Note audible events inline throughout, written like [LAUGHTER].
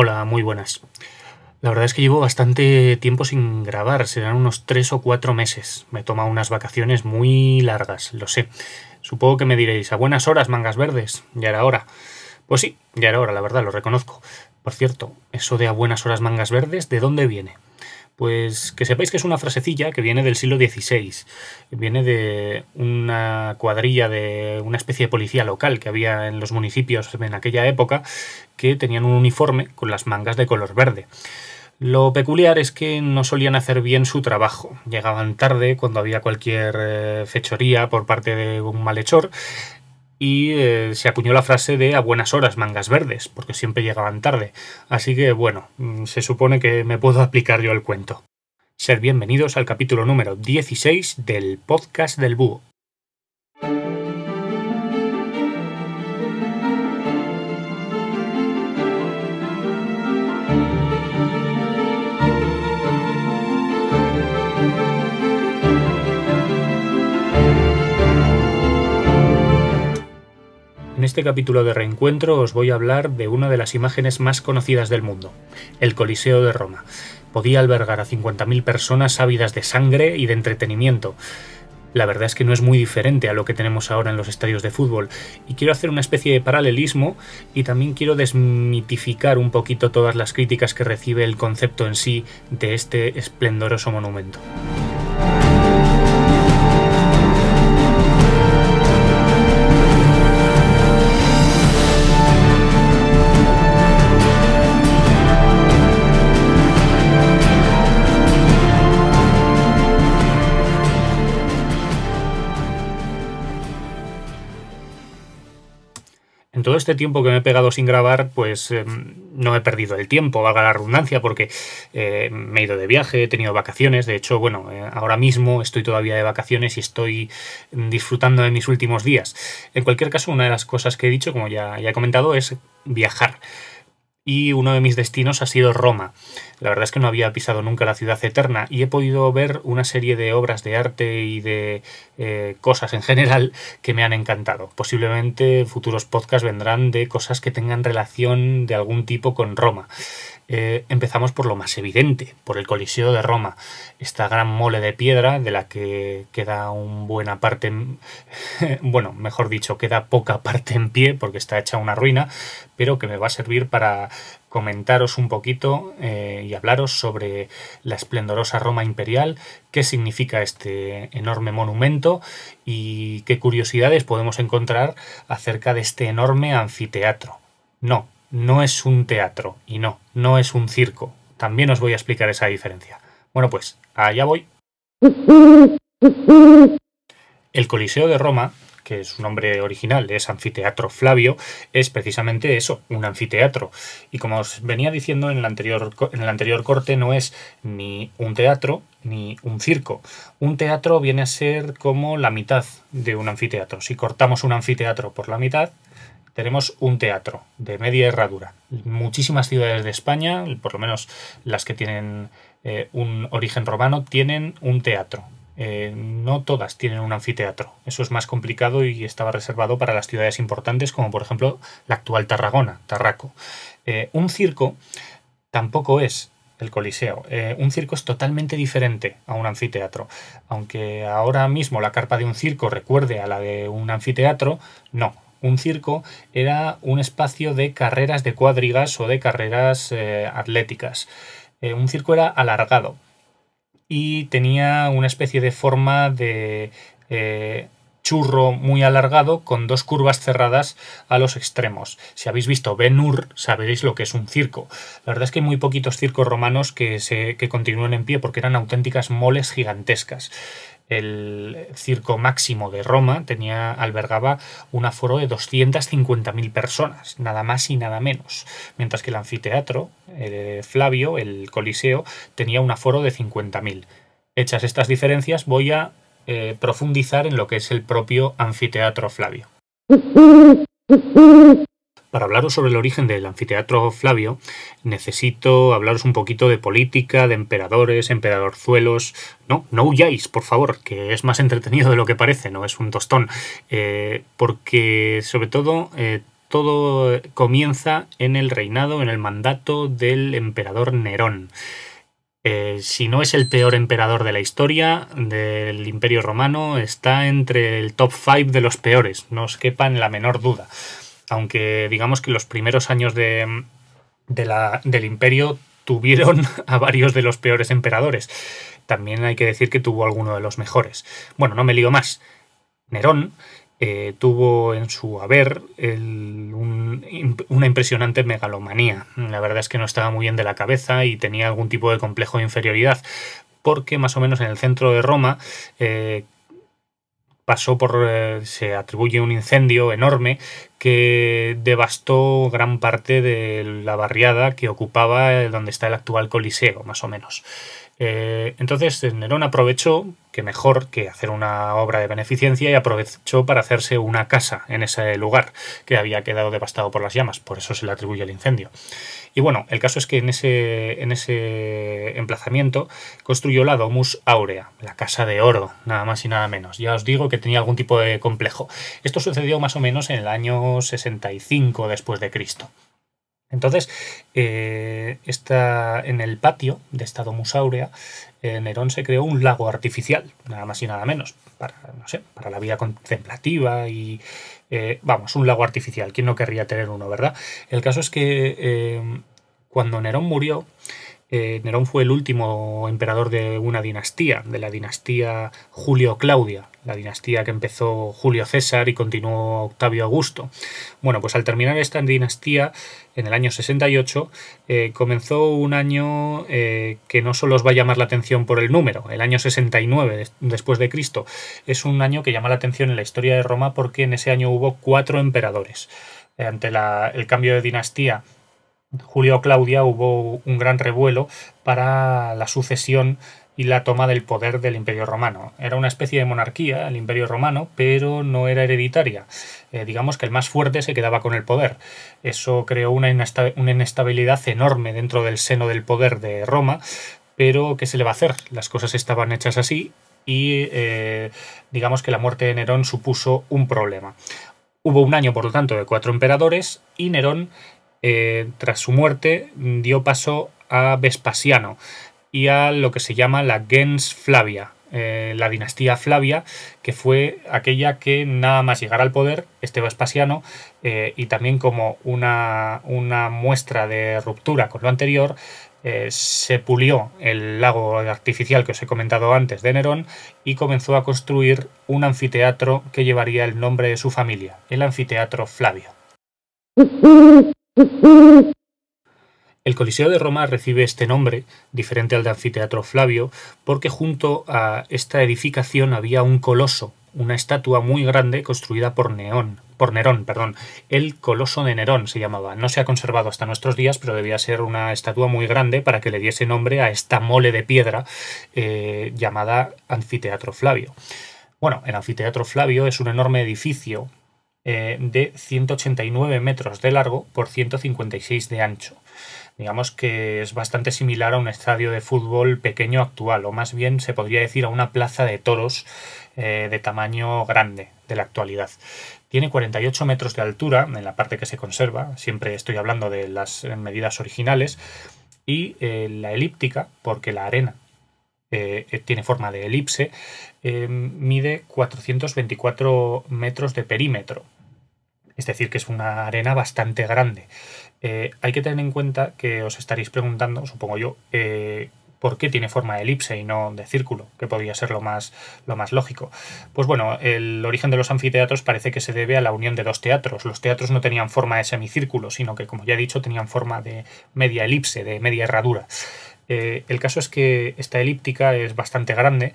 Hola, muy buenas. La verdad es que llevo bastante tiempo sin grabar, serán unos tres o cuatro meses. Me he tomado unas vacaciones muy largas, lo sé. Supongo que me diréis, a buenas horas, mangas verdes, ya era hora. Pues sí, ya era hora, la verdad, lo reconozco. Por cierto, eso de a buenas horas mangas verdes, ¿de dónde viene? Pues que sepáis que es una frasecilla que viene del siglo XVI. Viene de una cuadrilla de una especie de policía local que había en los municipios en aquella época que tenían un uniforme con las mangas de color verde. Lo peculiar es que no solían hacer bien su trabajo. Llegaban tarde cuando había cualquier eh, fechoría por parte de un malhechor y eh, se acuñó la frase de a buenas horas mangas verdes, porque siempre llegaban tarde. Así que bueno, mm, se supone que me puedo aplicar yo el cuento. Ser bienvenidos al capítulo número 16 del podcast del búho. Este capítulo de reencuentro os voy a hablar de una de las imágenes más conocidas del mundo, el Coliseo de Roma. Podía albergar a 50.000 personas ávidas de sangre y de entretenimiento. La verdad es que no es muy diferente a lo que tenemos ahora en los estadios de fútbol, y quiero hacer una especie de paralelismo y también quiero desmitificar un poquito todas las críticas que recibe el concepto en sí de este esplendoroso monumento. Todo este tiempo que me he pegado sin grabar, pues em, no he perdido el tiempo, valga la redundancia, porque eh, me he ido de viaje, he tenido vacaciones. De hecho, bueno, eh, ahora mismo estoy todavía de vacaciones y estoy disfrutando de mis últimos días. En cualquier caso, una de las cosas que he dicho, como ya he comentado, es viajar y uno de mis destinos ha sido Roma. La verdad es que no había pisado nunca la ciudad eterna y he podido ver una serie de obras de arte y de eh, cosas en general que me han encantado. Posiblemente futuros podcasts vendrán de cosas que tengan relación de algún tipo con Roma. Eh, empezamos por lo más evidente, por el Coliseo de Roma, esta gran mole de piedra de la que queda una buena parte, [LAUGHS] bueno, mejor dicho, queda poca parte en pie porque está hecha una ruina, pero que me va a servir para comentaros un poquito eh, y hablaros sobre la esplendorosa Roma imperial, qué significa este enorme monumento y qué curiosidades podemos encontrar acerca de este enorme anfiteatro. No, no es un teatro y no, no es un circo. También os voy a explicar esa diferencia. Bueno, pues allá voy. El Coliseo de Roma, que su nombre original es Anfiteatro Flavio, es precisamente eso, un anfiteatro. Y como os venía diciendo en el anterior, en el anterior corte, no es ni un teatro ni un circo. Un teatro viene a ser como la mitad de un anfiteatro. Si cortamos un anfiteatro por la mitad, tenemos un teatro de media herradura. Muchísimas ciudades de España, por lo menos las que tienen eh, un origen romano, tienen un teatro. Eh, no todas tienen un anfiteatro. Eso es más complicado y estaba reservado para las ciudades importantes, como por ejemplo la actual Tarragona, Tarraco. Eh, un circo tampoco es el Coliseo. un circo es totalmente diferente a un anfiteatro. Aunque ahora mismo la carpa de un circo recuerde a la de un anfiteatro, no un circo era un espacio de carreras de cuadrigas o de carreras eh, atléticas. Eh, un circo era alargado y tenía una especie de forma de eh, churro muy alargado con dos curvas cerradas a los extremos. Si habéis visto Ben Hur, sabréis lo que es un circo. La verdad es que hay muy poquitos circos romanos que, se, que continúen en pie porque eran auténticas moles gigantescas el circo máximo de Roma tenía albergaba un aforo de 250.000 personas, nada más y nada menos, mientras que el anfiteatro Flavio, el Coliseo, tenía un aforo de 50.000. Hechas estas diferencias, voy a eh, profundizar en lo que es el propio anfiteatro Flavio. [LAUGHS] Para hablaros sobre el origen del anfiteatro Flavio, necesito hablaros un poquito de política, de emperadores, emperadorzuelos. No, no huyáis, por favor, que es más entretenido de lo que parece, no es un tostón. Eh, porque, sobre todo, eh, todo comienza en el reinado, en el mandato del emperador Nerón. Eh, si no es el peor emperador de la historia del Imperio Romano, está entre el top 5 de los peores, no os quepa en la menor duda. Aunque digamos que los primeros años de, del imperio tuvieron [LAUGHS] a varios de los peores emperadores. También hay que decir que tuvo alguno de los mejores. Bueno, no me lío más. Nerón eh, tuvo en su haber una impresionante megalomanía. La verdad es que no estaba muy bien de la cabeza y tenía algún tipo de complejo de inferioridad, porque más o menos en el centro de Roma eh, pasó por. Eh, se atribuye un incendio enorme que devastó gran parte de la barriada que ocupaba donde está el actual Coliseo, más o menos. Eh, entonces Nerón aprovechó, que mejor que hacer una obra de beneficencia, y aprovechó para hacerse una casa en ese lugar que había quedado devastado por las llamas, por eso se le atribuye el incendio. Y bueno, el caso es que en ese, en ese emplazamiento construyó la Domus Aurea, la casa de oro, nada más y nada menos. Ya os digo que tenía algún tipo de complejo. Esto sucedió más o menos en el año 65 después de Cristo. Entonces, eh, en el patio de esta Domus Aurea, eh, Nerón se creó un lago artificial, nada más y nada menos, para, no sé, para la vida contemplativa y, eh, vamos, un lago artificial. ¿Quién no querría tener uno, verdad? El caso es que cuando Nerón murió, Nerón fue el último emperador de una dinastía, de la dinastía Julio-Claudia, la dinastía que empezó Julio César y continuó Octavio Augusto. Bueno, pues al terminar esta dinastía, en el año 68, eh, comenzó un año eh, que no solo os va a llamar la atención por el número, el año 69 después de Cristo, es un año que llama la atención en la historia de Roma porque en ese año hubo cuatro emperadores. Ante el cambio de dinastía Julio Claudia hubo un gran revuelo para la sucesión y la toma del poder del Imperio Romano. Era una especie de monarquía, el Imperio Romano, pero no era hereditaria. Eh, digamos que el más fuerte se quedaba con el poder. Eso creó una, inestabilidad enorme dentro del seno del poder de Roma, pero ¿qué se le va a hacer? Las cosas estaban hechas así y eh, digamos que la muerte de Nerón supuso un problema. Hubo un año, por lo tanto, de cuatro emperadores y Nerón, eh, tras su muerte, dio paso a Vespasiano y a lo que se llama la gens Flavia, eh, la dinastía Flavia, que fue aquella que nada más llegar al poder, este Vespasiano, eh, y también como una, una, muestra de ruptura con lo anterior, se pulió el lago artificial que os he comentado antes de Nerón y comenzó a construir un anfiteatro que llevaría el nombre de su familia, el anfiteatro Flavio. [LAUGHS] El Coliseo de Roma recibe este nombre, diferente al de Anfiteatro Flavio, porque junto a esta edificación había un coloso, una estatua muy grande construida por Neón, por Nerón, perdón. El Coloso de Nerón se llamaba. No se ha conservado hasta nuestros días, pero debía ser una estatua muy grande para que le diese nombre a esta mole de piedra eh, llamada Anfiteatro Flavio. Bueno, el Anfiteatro Flavio es un enorme edificio eh, de 189 metros de largo por 156 de ancho digamos que es bastante similar a un estadio de fútbol pequeño actual, o más bien se podría decir a una plaza de toros eh, de tamaño grande de la actualidad. Tiene 48 metros de altura en la parte que se conserva, siempre estoy hablando de las medidas originales, y eh, la elíptica, porque la arena eh, tiene forma de elipse, mide 424 metros de perímetro, es decir, que es una arena bastante grande. Eh, hay que tener en cuenta que os estaréis preguntando, supongo yo, eh, por qué tiene forma de elipse y no de círculo, que podría ser lo más, lo más lógico. Pues bueno, el origen de los anfiteatros parece que se debe a la unión de dos teatros. Los teatros no tenían forma de semicírculo, sino que, como ya he dicho, tenían forma de media elipse, de media herradura. Eh, el caso es que esta elíptica es bastante grande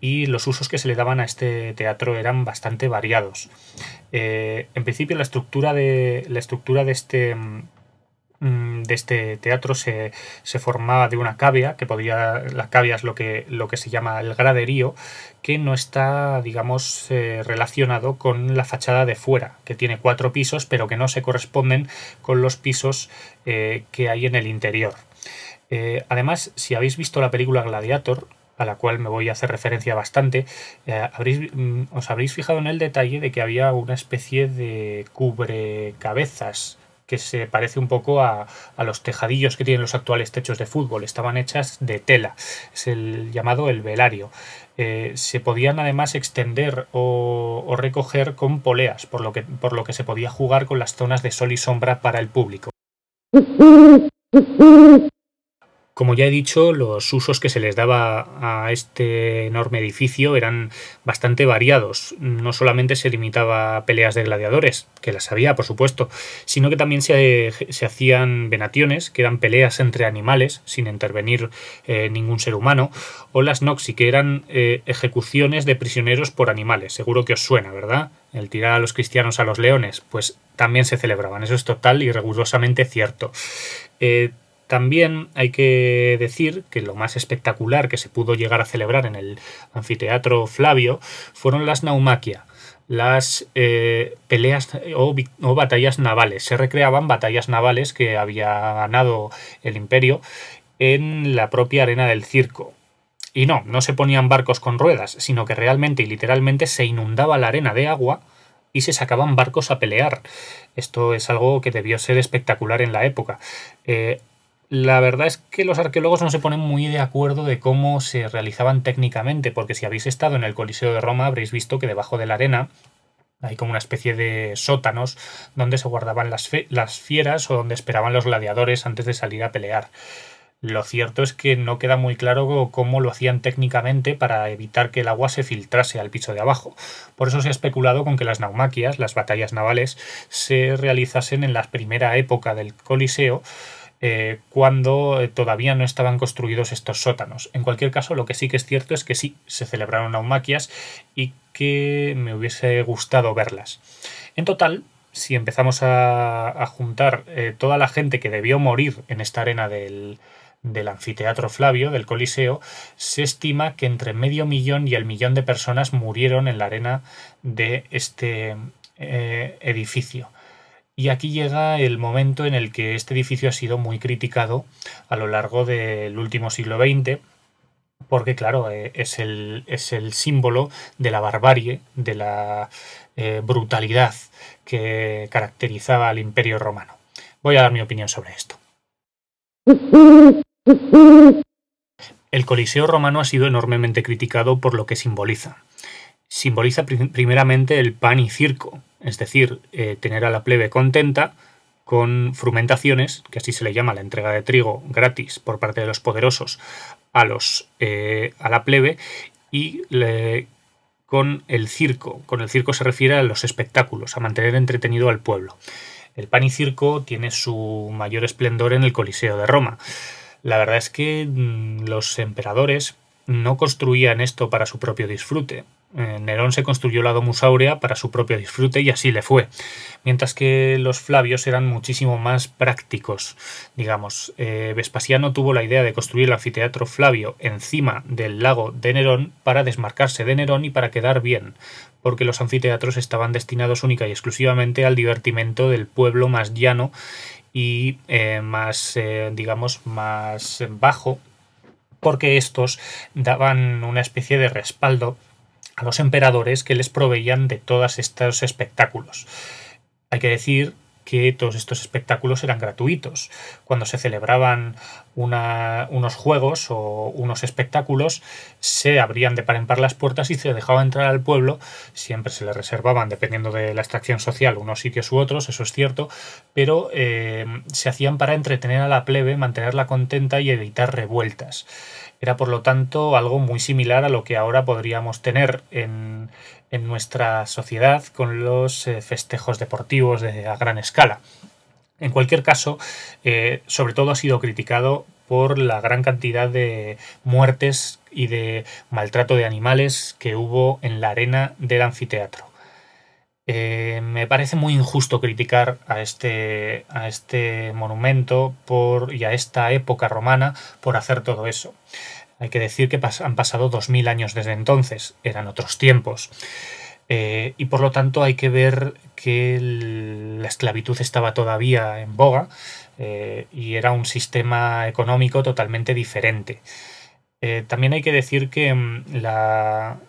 y los usos que se le daban a este teatro eran bastante variados. en principio la estructura de, la estructura de este Mm, de este teatro se, formaba de una cavia, que podía, la cavia es lo que, lo que se llama el graderío, que no está, digamos, eh, relacionado con la fachada de fuera, que tiene cuatro pisos, pero que no se corresponden con los pisos eh, que hay en el interior. Eh, además, si habéis visto la película Gladiator, a la cual me voy a hacer referencia bastante, eh, mm, os habréis fijado en el detalle de que había una especie de cubrecabezas que se parece un poco a, los tejadillos que tienen los actuales techos de fútbol. Estaban hechas de tela. Es el llamado el velario. Eh, se podían además extender o, o, recoger con poleas, por lo, que, por lo que se podía jugar con las zonas de sol y sombra para el público. [LAUGHS] Como ya he dicho, los usos que se les daba a este enorme edificio eran bastante variados. No solamente se limitaba a peleas de gladiadores, que las había, por supuesto, sino que también se, hacían venaciones, que eran peleas entre animales, sin intervenir eh, ningún ser humano, o las noxi, que eran eh, ejecuciones de prisioneros por animales. Seguro que os suena, ¿verdad? El tirar a los cristianos a los leones, pues también se celebraban. Eso es total y rigurosamente cierto. Eh, también hay que decir que lo más espectacular que se pudo llegar a celebrar en el anfiteatro Flavio fueron las naumaquia, las eh, peleas o, o, batallas navales. Se recreaban batallas navales que había ganado el imperio en la propia arena del circo. Y no, no se ponían barcos con ruedas, sino que realmente y literalmente se inundaba la arena de agua y se sacaban barcos a pelear. Esto es algo que debió ser espectacular en la época. Eh, la verdad es que los arqueólogos no se ponen muy de acuerdo de cómo se realizaban técnicamente, porque si habéis estado en el Coliseo de Roma habréis visto que debajo de la arena hay como una especie de sótanos donde se guardaban las, las fieras o donde esperaban los gladiadores antes de salir a pelear. Lo cierto es que no queda muy claro cómo lo hacían técnicamente para evitar que el agua se filtrase al piso de abajo. Por eso se ha especulado con que las naumaquias, las batallas navales, se realizasen en la primera época del Coliseo, eh, cuando eh, todavía no estaban construidos estos sótanos. En cualquier caso, lo que sí que es cierto es que sí, se celebraron naumaquias y que me hubiese gustado verlas. En total, si empezamos a, juntar eh, toda la gente que debió morir en esta arena del, anfiteatro Flavio, del Coliseo, se estima que entre medio millón y el millón de personas murieron en la arena de este edificio. Y aquí llega el momento en el que este edificio ha sido muy criticado a lo largo del último siglo XX, porque claro, eh, es el, es el símbolo de la barbarie, de la eh, brutalidad que caracterizaba al imperio romano. Voy a dar mi opinión sobre esto. El Coliseo romano ha sido enormemente criticado por lo que simboliza. Simboliza primeramente el pan y circo, es decir, eh, tener a la plebe contenta con frumentaciones, que así se le llama la entrega de trigo gratis por parte de los poderosos a, los, eh, a la plebe, y con el circo. Con el circo se refiere a los espectáculos, a mantener entretenido al pueblo. El pan y circo tiene su mayor esplendor en el Coliseo de Roma. La verdad es que mm, los emperadores no construían esto para su propio disfrute. Eh, Nerón se construyó la Domus Aurea para su propio disfrute y así le fue. Mientras que los Flavios eran muchísimo más prácticos. Digamos, eh, Vespasiano tuvo la idea de construir el anfiteatro Flavio encima del lago de Nerón para desmarcarse de Nerón y para quedar bien, porque los anfiteatros estaban destinados única y exclusivamente al divertimento del pueblo más llano y eh, más, digamos, más bajo porque estos daban una especie de respaldo a los emperadores que les proveían de todos estos espectáculos. Hay que decir que todos estos espectáculos eran gratuitos. Cuando se celebraban unos juegos o unos espectáculos, se abrían de par en par las puertas y se dejaba entrar al pueblo. Siempre se le reservaban, dependiendo de la extracción social, unos sitios u otros, eso es cierto, pero eh, se hacían para entretener a la plebe, mantenerla contenta y evitar revueltas. Era por lo tanto algo muy similar a lo que ahora podríamos tener en, nuestra sociedad con los eh, festejos deportivos de, a gran escala. En cualquier caso, eh, sobre todo ha sido criticado por la gran cantidad de muertes y de maltrato de animales que hubo en la arena del anfiteatro. Eh, me parece muy injusto criticar a este, a este monumento por, y a esta época romana por hacer todo eso. Hay que decir que han pasado dos mil años desde entonces, eran otros tiempos. Eh, y por lo tanto hay que ver que la esclavitud estaba todavía en boga eh, y era un sistema económico totalmente diferente. Eh, también hay que decir que mm,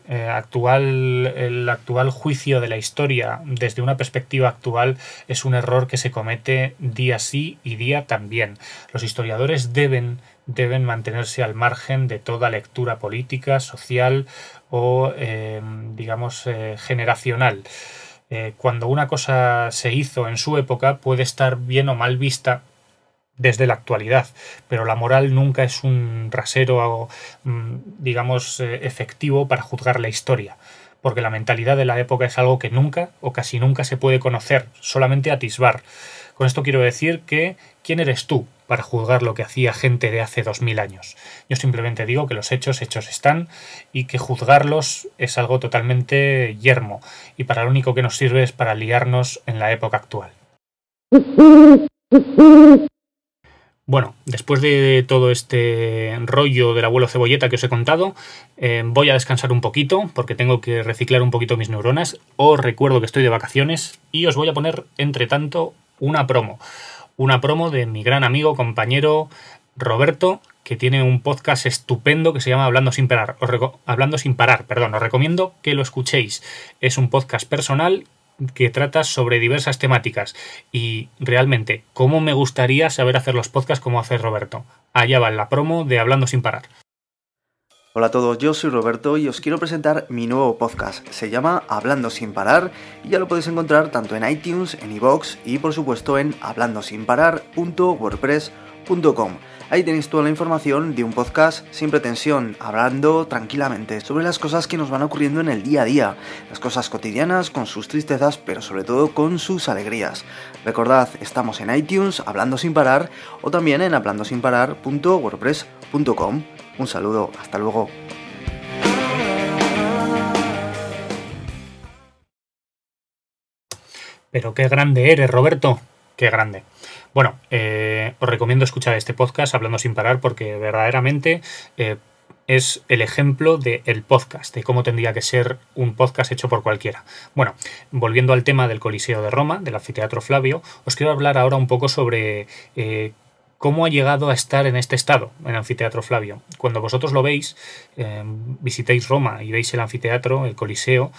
actual, el actual juicio de la historia desde una perspectiva actual es un error que se comete día sí y día también. Los historiadores deben, deben mantenerse al margen de toda lectura política, social o, eh, digamos, generacional. cuando una cosa se hizo en su época puede estar bien o mal vista desde la actualidad, pero la moral nunca es un rasero, mm, digamos, eh, efectivo para juzgar la historia, porque la mentalidad de la época es algo que nunca o casi nunca se puede conocer, solamente atisbar. Con esto quiero decir que ¿quién eres tú para juzgar lo que hacía gente de hace dos mil años? Yo simplemente digo que los hechos hechos están y que juzgarlos es algo totalmente yermo y para lo único que nos sirve es para liarnos en la época actual. Bueno, después de todo este rollo del abuelo cebolleta que os he contado, eh, voy a descansar un poquito porque tengo que reciclar un poquito mis neuronas. Os recuerdo que estoy de vacaciones y os voy a poner, entre tanto, una promo. Una promo de mi gran amigo, compañero Roberto, que tiene un podcast estupendo que se llama Hablando sin parar. Hablando sin parar, perdón, os recomiendo que lo escuchéis. Es un podcast personal que trata sobre diversas temáticas y realmente cómo me gustaría saber hacer los podcasts como hace Roberto. Allá va la promo de Hablando sin parar. Hola a todos, yo soy Roberto y os quiero presentar mi nuevo podcast. Se llama Hablando sin parar y ya lo podéis encontrar tanto en iTunes, en iVoox y por supuesto en hablandosinparar.wordpress.com. Ahí tenéis toda la información de un podcast sin pretensión, hablando tranquilamente sobre las cosas que nos van ocurriendo en el día a día, las cosas cotidianas con sus tristezas, pero sobre todo con sus alegrías. Recordad, estamos en iTunes, hablando sin parar, o también en hablandosinparar.wordpress.com. Un saludo, hasta luego. Pero qué grande eres, Roberto. Qué grande. Bueno, eh, os recomiendo escuchar este podcast hablando sin parar porque verdaderamente eh, es el ejemplo del podcast, de cómo tendría que ser un podcast hecho por cualquiera. Bueno, volviendo al tema del Coliseo de Roma, del anfiteatro Flavio, os quiero hablar ahora un poco sobre eh, cómo ha llegado a estar en este estado, el anfiteatro Flavio. Cuando vosotros lo veis, visitéis Roma y veis el anfiteatro, el Coliseo,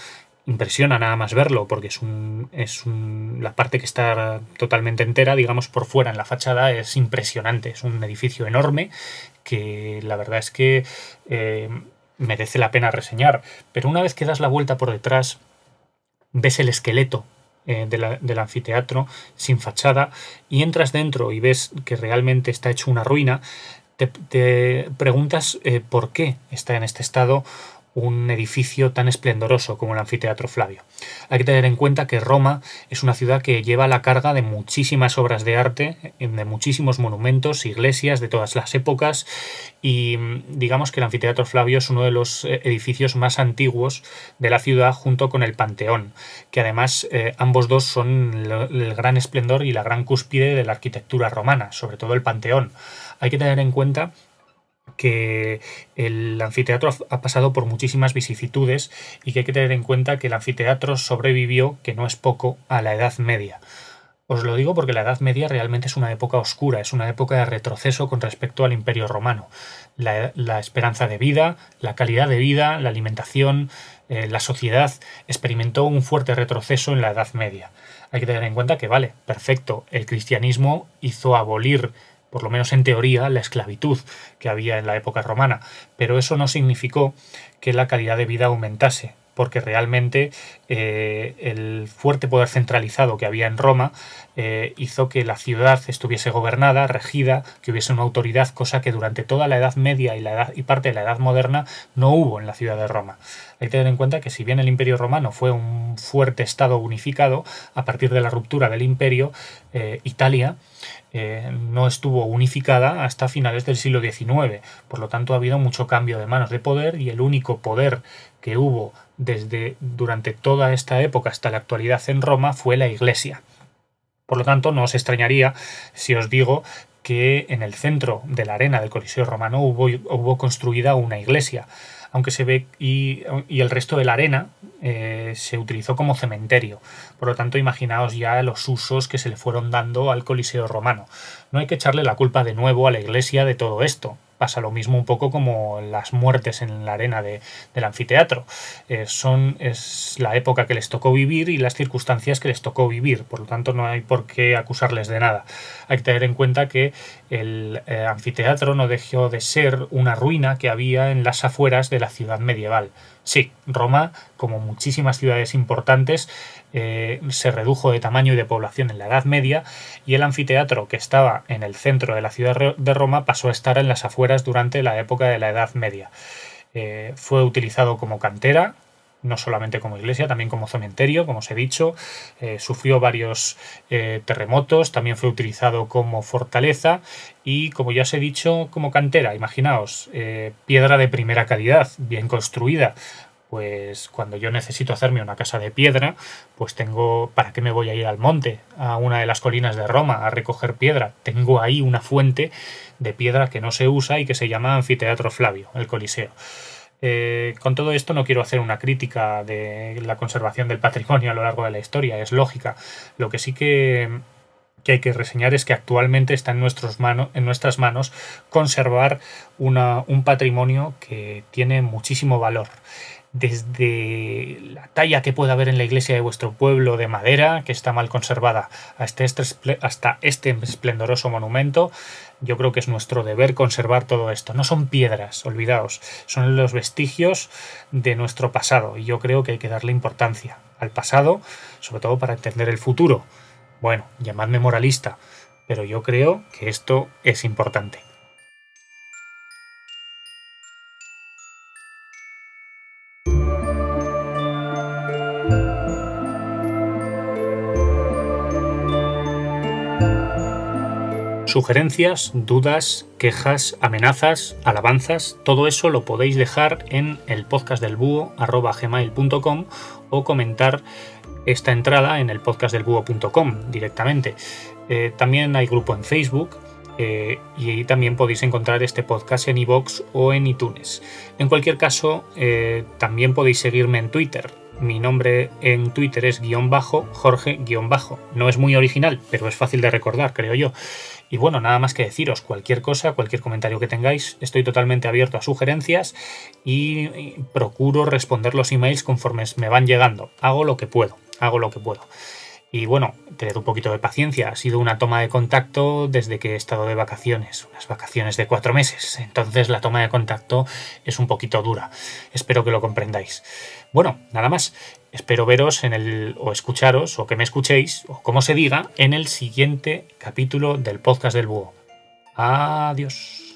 impresiona nada más verlo, porque es un, la parte que está totalmente entera, digamos, por fuera en la fachada, es impresionante. Es un edificio enorme que la verdad es que eh, merece la pena reseñar. Pero una vez que das la vuelta por detrás, ves el esqueleto eh, del anfiteatro sin fachada y entras dentro y ves que realmente está hecho una ruina, te, preguntas eh, por qué está en este estado un edificio tan esplendoroso como el anfiteatro Flavio. Hay que tener en cuenta que Roma es una ciudad que lleva la carga de muchísimas obras de arte, de muchísimos monumentos, iglesias de todas las épocas y digamos que el anfiteatro Flavio es uno de los eh, edificios más antiguos de la ciudad junto con el Panteón, que además eh, ambos dos son el gran esplendor y la gran cúspide de la arquitectura romana, sobre todo el Panteón. Hay que tener en cuenta que el anfiteatro ha pasado por muchísimas vicisitudes y que hay que tener en cuenta que el anfiteatro sobrevivió, que no es poco, a la Edad Media. Os lo digo porque la Edad Media realmente es una época oscura, es una época de retroceso con respecto al Imperio Romano. La, esperanza de vida, la calidad de vida, la alimentación, eh, la sociedad experimentó un fuerte retroceso en la Edad Media. Hay que tener en cuenta que, vale, perfecto, el cristianismo hizo abolir por lo menos en teoría, la esclavitud que había en la época romana, pero eso no significó que la calidad de vida aumentase, porque realmente eh, el fuerte poder centralizado que había en Roma eh, hizo que la ciudad estuviese gobernada, regida, que hubiese una autoridad, cosa que durante toda la Edad Media y, la y parte de la Edad Moderna no hubo en la ciudad de Roma. Hay que tener en cuenta que si bien el Imperio Romano fue un fuerte Estado unificado, a partir de la ruptura del Imperio, eh, Italia no estuvo unificada hasta finales del siglo XIX. Por lo tanto, ha habido mucho cambio de manos de poder y el único poder que hubo desde durante toda esta época hasta la actualidad en Roma fue la Iglesia. Por lo tanto, no os extrañaría si os digo que en el centro de la arena del Coliseo romano hubo, hubo construida una iglesia, aunque se ve y, el resto de la arena eh, se utilizó como cementerio. Por lo tanto, imaginaos ya los usos que se le fueron dando al Coliseo romano. No hay que echarle la culpa de nuevo a la iglesia de todo esto. Pasa lo mismo un poco como las muertes en la arena de, del anfiteatro. Eh, son, es la época que les tocó vivir y las circunstancias que les tocó vivir, por lo tanto no hay por qué acusarles de nada. Hay que tener en cuenta que el eh, anfiteatro no dejó de ser una ruina que había en las afueras de la ciudad medieval. Sí, Roma, como muchísimas ciudades importantes, eh, se redujo de tamaño y de población en la Edad Media y el anfiteatro que estaba en el centro de la ciudad de Roma pasó a estar en las afueras durante la época de la Edad Media. Eh, fue utilizado como cantera, no solamente como iglesia, también como cementerio, como os he dicho. Eh, sufrió varios terremotos, también fue utilizado como fortaleza y, como ya os he dicho, como cantera. Imaginaos, piedra de primera calidad, bien construida, pues cuando yo necesito hacerme una casa de piedra, pues tengo, ¿para qué me voy a ir al monte, a una de las colinas de Roma, a recoger piedra? Tengo ahí una fuente de piedra que no se usa y que se llama Anfiteatro Flavio, el Coliseo. Eh, con todo esto no quiero hacer una crítica de la conservación del patrimonio a lo largo de la historia, es lógica. Lo que sí que, hay que reseñar es que actualmente está en, nuestros en nuestras manos conservar un patrimonio que tiene muchísimo valor desde la talla que pueda haber en la iglesia de vuestro pueblo de madera, que está mal conservada, hasta este, hasta este esplendoroso monumento, yo creo que es nuestro deber conservar todo esto. No son piedras, olvidaos, son los vestigios de nuestro pasado y yo creo que hay que darle importancia al pasado, sobre todo para entender el futuro. Bueno, llamadme moralista, pero yo creo que esto es importante. Sugerencias, dudas, quejas, amenazas, alabanzas, todo eso lo podéis dejar en el podcast del búho o comentar esta entrada en el podcastdelbúho.com directamente. Eh, también hay grupo en Facebook eh, y ahí también podéis encontrar este podcast en iVoox o en iTunes. En cualquier caso, eh, también podéis seguirme en Twitter. Mi nombre en Twitter es guion bajo, Jorge guion bajo. No es muy original, pero es fácil de recordar, creo yo. Y bueno, nada más que deciros, cualquier cosa, cualquier comentario que tengáis, estoy totalmente abierto a sugerencias y procuro responder los emails conforme me van llegando. Hago lo que puedo, hago lo que puedo. Y bueno, tened un poquito de paciencia. Ha sido una toma de contacto desde que he estado de vacaciones, unas vacaciones de cuatro meses. Entonces la toma de contacto es un poquito dura. Espero que lo comprendáis. Bueno, nada más. Espero veros en el, o escucharos, o que me escuchéis, o como se diga, en el siguiente capítulo del podcast del búho. Adiós.